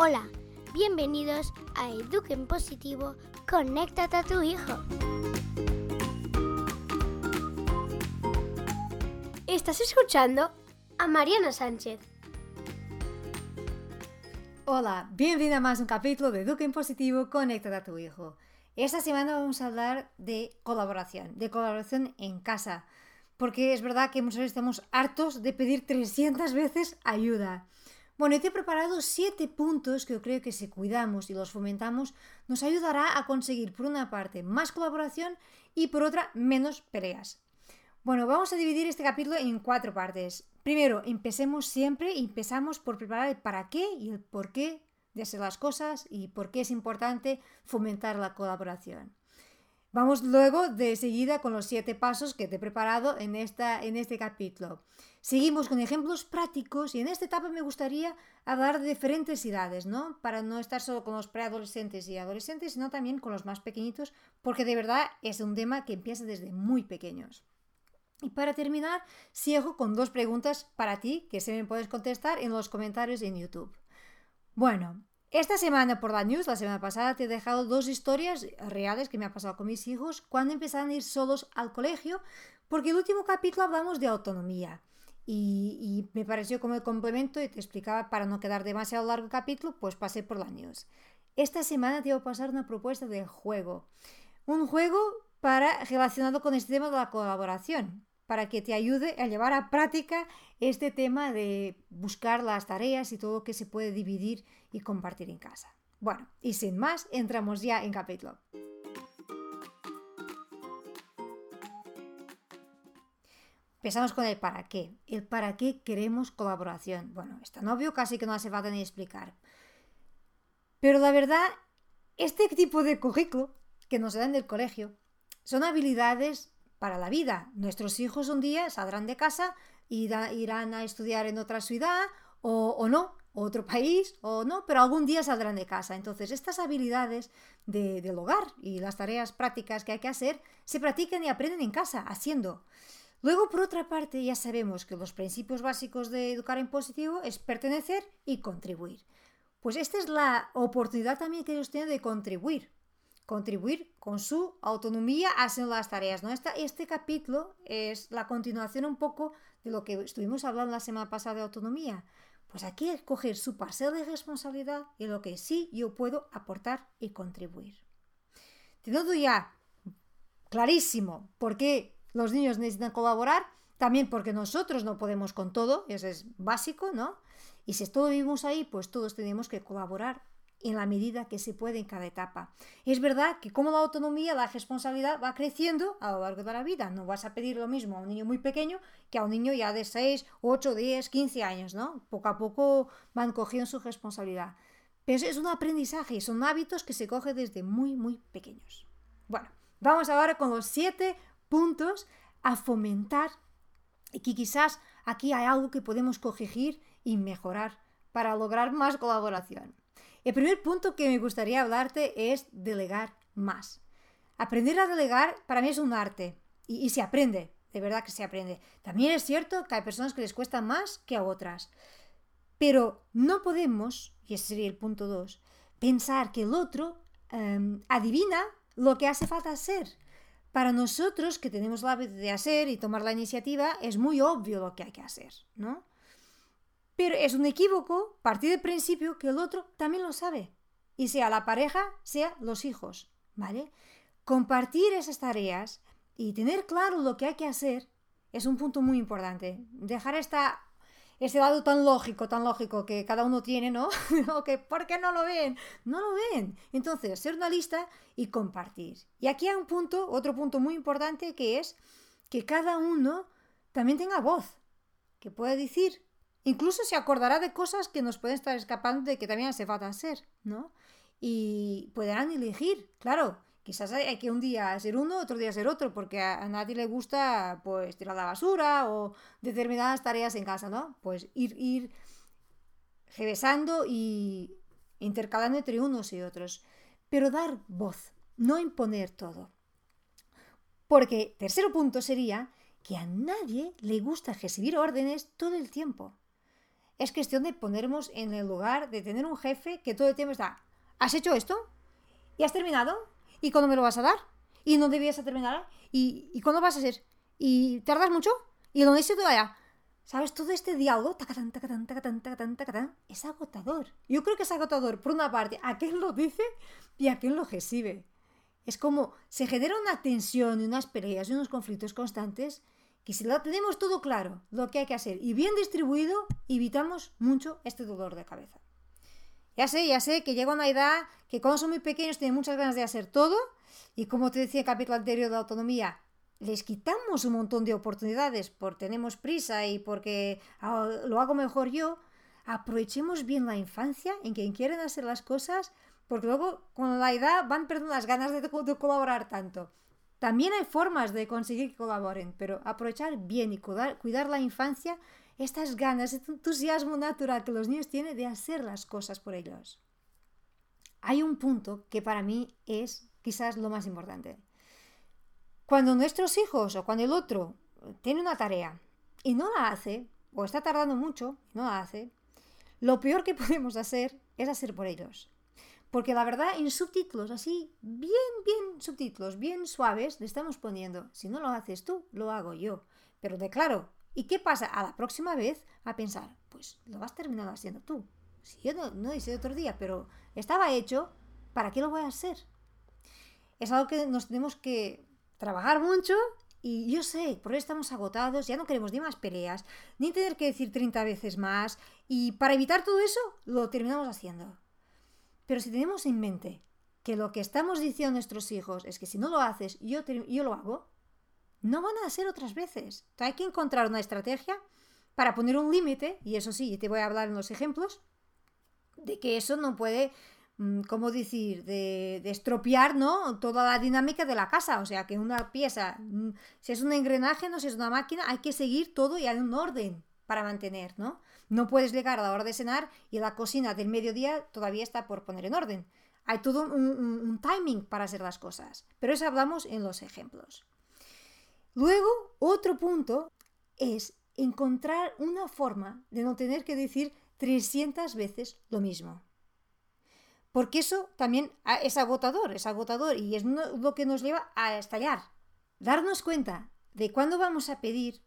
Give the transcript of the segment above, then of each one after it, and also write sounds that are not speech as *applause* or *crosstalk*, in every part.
Hola, bienvenidos a Eduquen Positivo, conéctate a tu hijo. Estás escuchando a Mariana Sánchez. Hola, bienvenida a más un capítulo de Eduquen Positivo, conéctate a tu hijo. Esta semana vamos a hablar de colaboración, de colaboración en casa, porque es verdad que muchas veces estamos hartos de pedir 300 veces ayuda. Bueno, he preparado siete puntos que yo creo que si cuidamos y los fomentamos nos ayudará a conseguir por una parte más colaboración y por otra menos peleas. Bueno, vamos a dividir este capítulo en cuatro partes. Primero, empecemos siempre y empezamos por preparar el para qué y el por qué de hacer las cosas y por qué es importante fomentar la colaboración. Vamos luego de seguida con los siete pasos que te he preparado en, esta, en este capítulo. Seguimos con ejemplos prácticos y en esta etapa me gustaría hablar de diferentes edades, ¿no? Para no estar solo con los preadolescentes y adolescentes, sino también con los más pequeñitos, porque de verdad es un tema que empieza desde muy pequeños. Y para terminar, sigo con dos preguntas para ti que se me puedes contestar en los comentarios en YouTube. Bueno, esta semana por la news, la semana pasada, te he dejado dos historias reales que me ha pasado con mis hijos cuando empezaron a ir solos al colegio, porque el último capítulo hablamos de autonomía. Y, me pareció como el complemento y te explicaba para no quedar demasiado largo el capítulo, pues pasé por la news. Esta semana te voy a pasar una propuesta de juego. Un juego para, relacionado con este tema de la colaboración para que te ayude a llevar a práctica este tema de buscar las tareas y todo lo que se puede dividir y compartir en casa. Bueno, y sin más, entramos ya en capítulo. Empezamos con el para qué. El para qué queremos colaboración. Bueno, está obvio, casi que no hace falta ni explicar. Pero la verdad, este tipo de currículo que nos dan del colegio son habilidades para la vida. Nuestros hijos un día saldrán de casa irán a estudiar en otra ciudad o, no, otro país o no, pero algún día saldrán de casa. Entonces, estas habilidades del hogar y las tareas prácticas que hay que hacer se practican y aprenden en casa, haciendo. Luego, por otra parte, ya sabemos que los principios básicos de educar en positivo es pertenecer y contribuir. Pues esta es la oportunidad también que ellos tienen de contribuir contribuir con su autonomía haciendo las tareas. ¿no? este capítulo es la continuación un poco de lo que estuvimos hablando la semana pasada de autonomía. Pues aquí es coger su parcela de responsabilidad y lo que sí yo puedo aportar y contribuir. Teniendo ya clarísimo por qué los niños necesitan colaborar, también porque nosotros no podemos con todo, eso es básico, ¿no? Y si todos vivimos ahí, pues todos tenemos que colaborar en la medida que se puede en cada etapa. Es verdad que como la autonomía, la responsabilidad va creciendo a lo largo de la vida. No vas a pedir lo mismo a un niño muy pequeño que a un niño ya de 6, 8, 10, 15 años, ¿no? Poco a poco van cogiendo su responsabilidad. Pero es un aprendizaje, son hábitos que se cogen desde muy, muy pequeños. Bueno, vamos ahora con los siete puntos a fomentar y que quizás aquí hay algo que podemos corregir y mejorar para lograr más colaboración. El primer punto que me gustaría hablarte es delegar más. Aprender a delegar para mí es un arte y, se aprende, de verdad que se aprende. También es cierto que hay personas que les cuesta más que a otras. Pero no podemos, y ese sería el punto 2, pensar que el otro em, adivina lo que hace falta hacer. Para nosotros, que tenemos la de hacer y tomar la iniciativa, es muy obvio lo que hay que hacer, ¿no? Pero es un equívoco partir del principio que el otro también lo sabe. Y sea la pareja, sea los hijos. ¿Vale? Compartir esas tareas y tener claro lo que hay que hacer es un punto muy importante. Dejar esta, ese lado tan lógico, tan lógico que cada uno tiene, ¿no? *laughs* que, ¿Por qué no lo ven? No lo ven. Entonces, hacer una lista y compartir. Y aquí hay un punto, otro punto muy importante que es que cada uno también tenga voz, que pueda decir Incluso se acordará de cosas que nos pueden estar escapando de que también hace falta ser, ¿no? Y podrán elegir, claro. Quizás hay que un día ser uno, otro día ser otro, porque a, nadie le gusta pues tirar la basura o determinadas tareas en casa, ¿no? Pues ir, ir regresando y intercalando entre unos y otros. Pero dar voz, no imponer todo. Porque tercero punto sería que a nadie le gusta recibir órdenes todo el tiempo. Es cuestión de ponernos en el lugar de tener un jefe que todo el tiempo está, ¿has hecho esto? ¿Y has terminado? ¿Y cuándo me lo vas a dar? ¿Y no debías terminar? ¿Y, ¿Y cuándo vas a hacer? ¿Y tardas mucho? ¿Y dónde se todavía? ¿Sabes? Todo este diálogo tacatán, tacatán, tacatán, tacatán, tacatán, es agotador. Yo creo que es agotador, por una parte, a quien lo dice y a quien lo recibe. Es como se genera una tensión y unas peleas y unos conflictos constantes que si lo tenemos todo claro, lo que hay que hacer y bien distribuido, evitamos mucho este dolor de cabeza. Ya sé, ya sé que llega una edad que cuando son muy pequeños tienen muchas ganas de hacer todo y como te decía en el capítulo anterior de autonomía, les quitamos un montón de oportunidades porque tenemos prisa y porque ah, lo hago mejor yo. Aprovechemos bien la infancia en quien quieren hacer las cosas porque luego con la edad van perdiendo las ganas de colaborar tanto. También hay formas de conseguir que colaboren, pero aprovechar bien y cuidar, la infancia, estas ganas, este entusiasmo natural que los niños tienen de hacer las cosas por ellos. Hay un punto que para mí es quizás lo más importante. Cuando nuestros hijos o cuando el otro tiene una tarea y no la hace, o está tardando mucho y no la hace, lo peor que *laughs* podemos hacer es hacer por ellos. Porque la verdad, en subtítulos así, bien, bien subtítulos, bien suaves, le estamos poniendo, si no lo haces tú, lo hago yo. Pero de claro, ¿y qué pasa a la próxima vez? A pensar, pues lo vas a terminar haciendo tú. Si yo no, no hice otro día, pero estaba hecho, ¿para qué lo voy a hacer? Es algo que nos tenemos que trabajar mucho y yo sé, por eso estamos agotados, ya no queremos ni más peleas, ni tener que decir 30 veces más. Y para evitar todo eso, lo terminamos haciendo. Pero si tenemos en mente que lo que estamos diciendo a nuestros hijos es que si no lo haces, yo, yo lo hago, no van a hacer otras veces. hay que encontrar una estrategia para poner un límite, y eso sí, te voy a hablar en los ejemplos, de que eso no puede, mm, ¿cómo decir?, de, de, estropear ¿no? toda la dinámica de la casa. O sea, que una pieza, mm, si es un engranaje, no si es una máquina, hay que seguir todo y hay un orden para mantener, ¿no? No puedes llegar a la hora de cenar y la cocina del mediodía todavía está por poner en orden. Hay todo un, timing para hacer las cosas, pero eso hablamos en los ejemplos. Luego, otro punto es encontrar una forma de no tener que decir 300 veces lo mismo. Porque eso también es agotador, es agotador y es lo que nos lleva a estallar. Darnos cuenta de cuándo vamos a pedir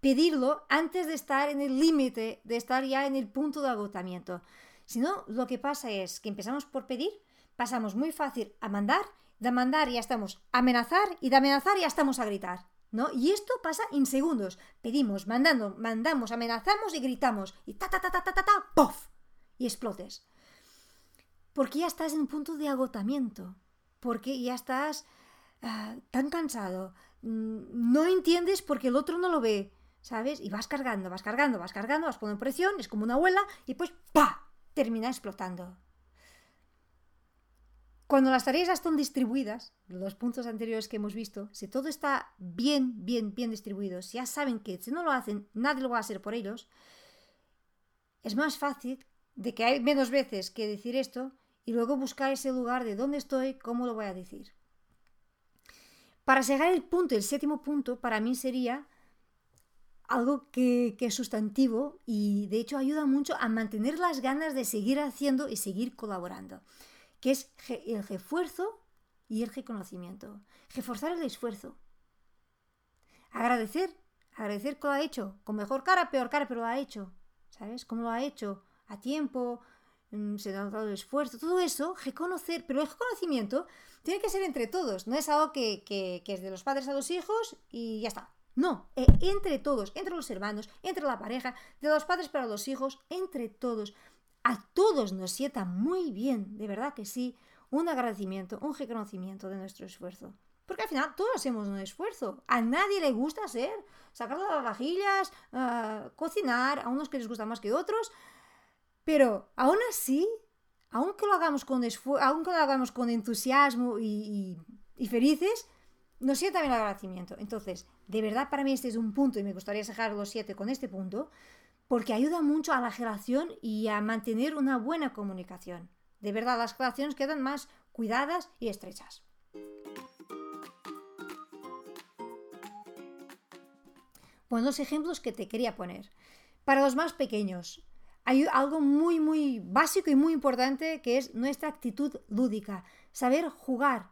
pedirlo antes de estar en el límite, de estar ya en el punto de agotamiento. Si no, lo que pasa es que empezamos por pedir, pasamos muy fácil a mandar, de mandar ya estamos a amenazar y de amenazar ya estamos a gritar. ¿No? Y esto pasa en segundos. Pedimos, mandando, mandamos, amenazamos y gritamos. Y ta ta ta ta ta ta, ta ¡pof! Y explotes. Porque ya estás en un punto de agotamiento. Porque ya estás ah, tan cansado. Mm, no entiendes porque el otro no lo ve. ¿Sabes? Y vas cargando, vas cargando, vas cargando, vas poniendo presión, es como una abuela y pues ¡pa! termina explotando. Cuando las tareas están distribuidas, los puntos anteriores que hemos visto, si todo está bien, bien, bien distribuido, si ya saben que si no lo hacen, nadie lo va a hacer por ellos, es más fácil de que hay menos veces que decir esto y luego buscar ese lugar de dónde estoy, cómo lo voy a decir. Para llegar al punto, el séptimo punto, para mí sería algo que, es sustantivo y de hecho ayuda mucho a mantener las ganas de seguir haciendo y seguir colaborando, que es el refuerzo y el reconocimiento. Reforzar el esfuerzo. Agradecer, agradecer que lo ha hecho, con mejor cara, peor cara, pero lo ha hecho. ¿Sabes? Cómo lo ha hecho, a tiempo, mm, se ha dado el esfuerzo, todo eso, reconocer, pero el reconocimiento tiene que ser entre todos, no es algo que, que es de los padres a los hijos y ya está, no, eh, entre todos, entre los hermanos, entre la pareja, de los padres para los hijos, entre todos. A todos nos sienta muy bien, de verdad que sí, un agradecimiento, un reconocimiento de nuestro esfuerzo. Porque al final todos hacemos un esfuerzo. A nadie le gusta hacer, sacar las vajillas, ah, cocinar, a unos que les gusta más que otros. Pero aún así, aunque lo hagamos con, aunque lo hagamos con entusiasmo y, y felices, nos sienta bien el agradecimiento. Entonces, de verdad para mí este es un punto y me gustaría dejar los siete con este punto, porque ayuda mucho a la relación y a mantener una buena comunicación. De verdad, las relaciones quedan más cuidadas y estrechas. Bueno, los ejemplos que te quería poner. Para los más pequeños, hay algo muy, muy básico y muy importante que es nuestra actitud lúdica, saber jugar,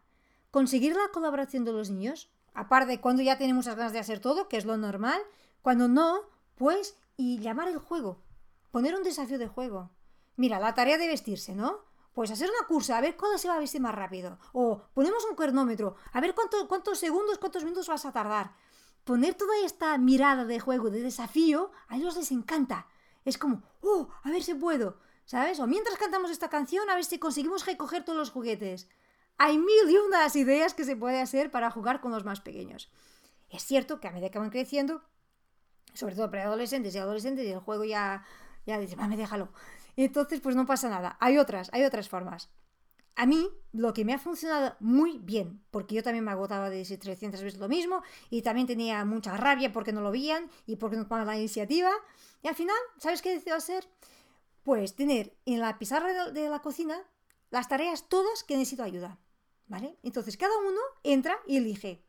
conseguir la colaboración de los niños, aparte de cuando ya tienen muchas ganas de hacer todo, que es lo normal, cuando no, pues, y llamar el juego, poner un desafío de juego. Mira, la tarea de vestirse, ¿no? Pues hacer una cursa, a ver cuándo se va a vestir más rápido. O ponemos un cronómetro, a ver cuántos segundos, cuántos minutos vas a tardar. Poner toda esta mirada de juego, de desafío, a ellos les encanta. Es como, oh, a ver si puedo, ¿sabes? O mientras cantamos esta canción, a ver si conseguimos recoger todos los juguetes. Hay mil y unas ideas que se puede hacer para jugar con los más pequeños. Es cierto que a medida que van creciendo, sobre todo para adolescentes y adolescentes, y el juego ya, ya dice, me déjalo. Entonces, pues no pasa nada. Hay otras, hay otras formas. A mí, lo que me ha funcionado muy bien, porque yo también me agotaba de decir 300 veces lo mismo, y también tenía mucha rabia porque no lo veían y porque no tomaban la iniciativa, y al final, ¿sabes qué decido hacer? Pues tener en la pizarra de la cocina las tareas todas que necesito ayuda, Entonces cada uno entra y elige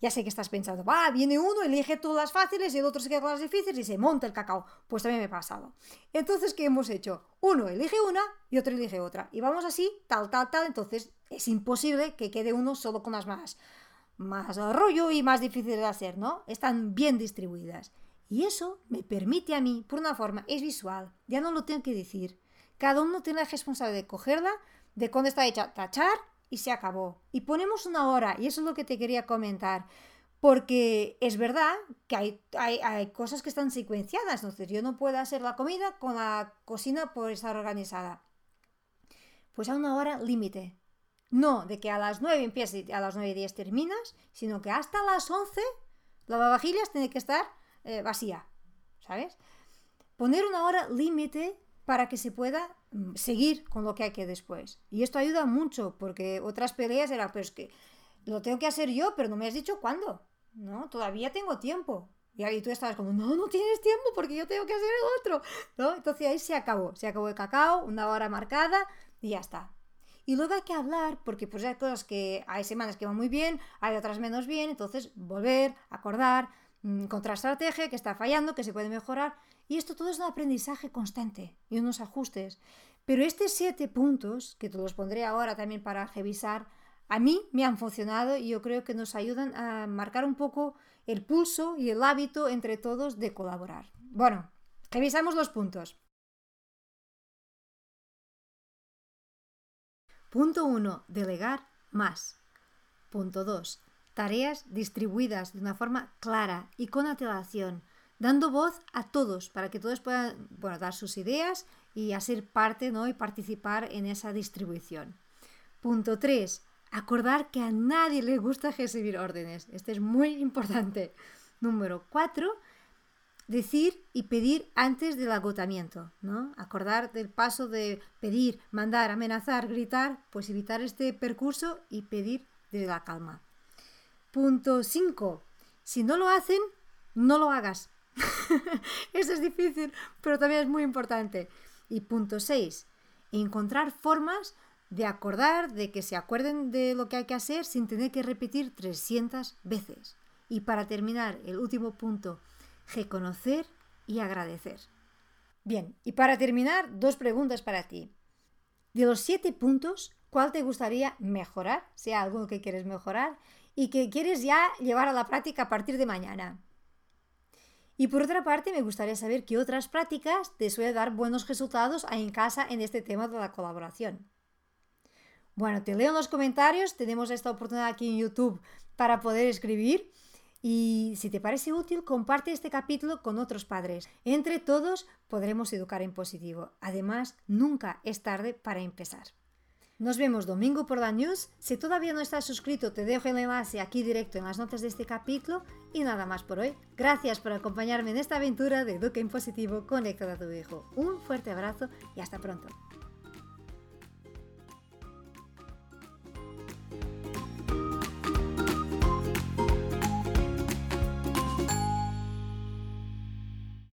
ya sé que estás pensando, va, viene uno, elige todas las fáciles y el otro se queda con las difíciles y se monta el cacao. Pues también me ha pasado. Entonces, ¿qué hemos hecho? Uno elige una y otro elige otra. Y vamos así, tal, tal, tal. Entonces, es imposible que quede uno solo con las más, más rollo y más difíciles de hacer, ¿no? Están bien distribuidas. Y eso me permite a mí, por una forma, es visual, ya no lo tengo que decir. Cada uno tiene la responsabilidad de cogerla, de cuándo está hecha, tachar y se acabó. Y ponemos una hora, y eso es lo que te quería comentar. Porque es verdad que hay, hay, cosas que están secuenciadas, entonces yo no puedo hacer la comida con la cocina por estar organizada. Pues a una hora límite. No de que a las 9 empieces y a las 9 y 10 terminas, sino que hasta las 11 lavavajillas tiene que estar eh, vacía, ¿sabes? Poner una hora límite para que se pueda Mm, seguir con lo que hay que después. Y esto ayuda mucho, porque otras peleas era, pues que lo tengo que hacer yo, pero no me has dicho cuándo. No, todavía tengo tiempo. Y ahí tú estabas como, no, no tienes tiempo porque yo tengo que hacer el otro. ¿No? Entonces ahí se acabó. Se acabó el cacao, una hora marcada y ya está. Y luego hay que hablar, porque pues hay cosas que hay semanas que van muy bien, hay otras menos bien, entonces volver, acordar, mm, estrategia que está fallando, que se puede mejorar. Y esto todo es un aprendizaje constante y unos ajustes. Pero estos siete puntos, que te los pondré ahora también para revisar, a mí me han funcionado y yo creo que nos ayudan a marcar un poco el pulso y el hábito entre todos de colaborar. Bueno, revisamos los puntos. Punto 1. Delegar más. Punto 2. Tareas distribuidas de una forma clara y con antelación dando voz a todos para que todos puedan dar sus ideas y hacer parte ¿no? y participar en esa distribución. Punto 3. Acordar que a nadie le gusta recibir órdenes. Este es muy importante. Número 4. Decir y pedir antes del agotamiento. ¿no? Acordar del paso de pedir, mandar, amenazar, gritar, pues evitar este percurso y pedir desde la calma. Punto 5. Si no lo hacen, no lo hagas. *laughs* Eso es difícil, pero también es muy importante. Y punto 6. Encontrar formas de acordar, de que se acuerden de lo que hay que hacer sin tener que repetir 300 veces. Y para terminar, el último punto, reconocer y agradecer. Bien, y para terminar, dos preguntas para ti. De los siete puntos, ¿cuál te gustaría mejorar? Sea algo que quieres mejorar y que quieres ya llevar a la práctica a partir de mañana. Y por otra parte, me gustaría saber qué otras prácticas te suelen dar buenos resultados en casa en este tema de la colaboración. Bueno, te leo en los comentarios, tenemos esta oportunidad aquí en YouTube para poder escribir. Y si te parece útil, comparte este capítulo con otros padres. Entre todos podremos educar en positivo. Además, nunca es tarde para empezar. Nos vemos domingo por la news. Si todavía no estás suscrito, te dejo el enlace aquí directo en las notas de este capítulo. Y nada más por hoy. Gracias por acompañarme en esta aventura de Educa en Positivo a tu hijo. Un fuerte abrazo y hasta pronto.